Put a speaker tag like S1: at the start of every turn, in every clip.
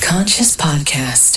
S1: Conscious Podcast.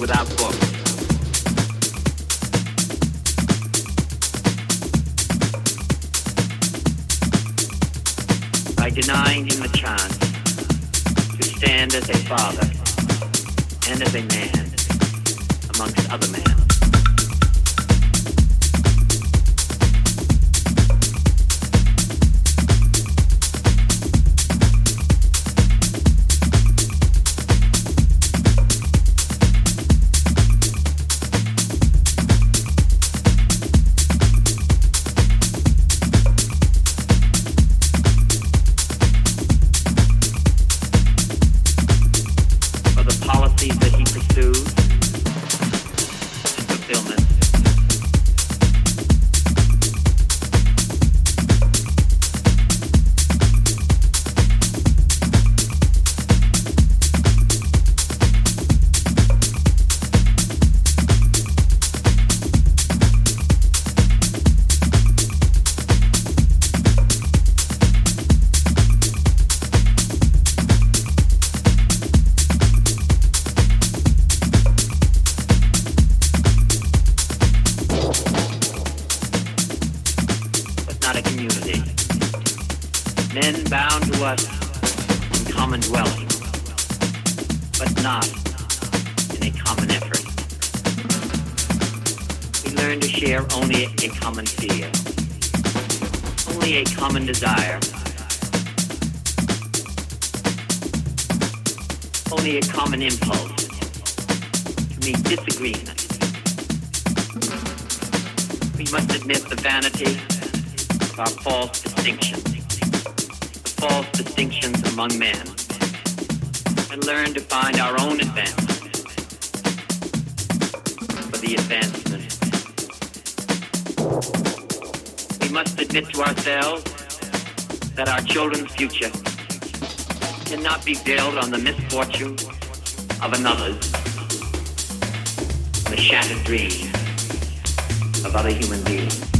S2: without books. By denying him the chance to stand as a father and as a man amongst other men. it a common fear, only a common desire, only a common impulse to meet disagreement. We must admit the vanity of our false distinctions, the false distinctions among men, and learn to find our own advancement for the advancement must admit to ourselves that our children's future cannot be built on the misfortune of another's, the shattered dream of other human beings.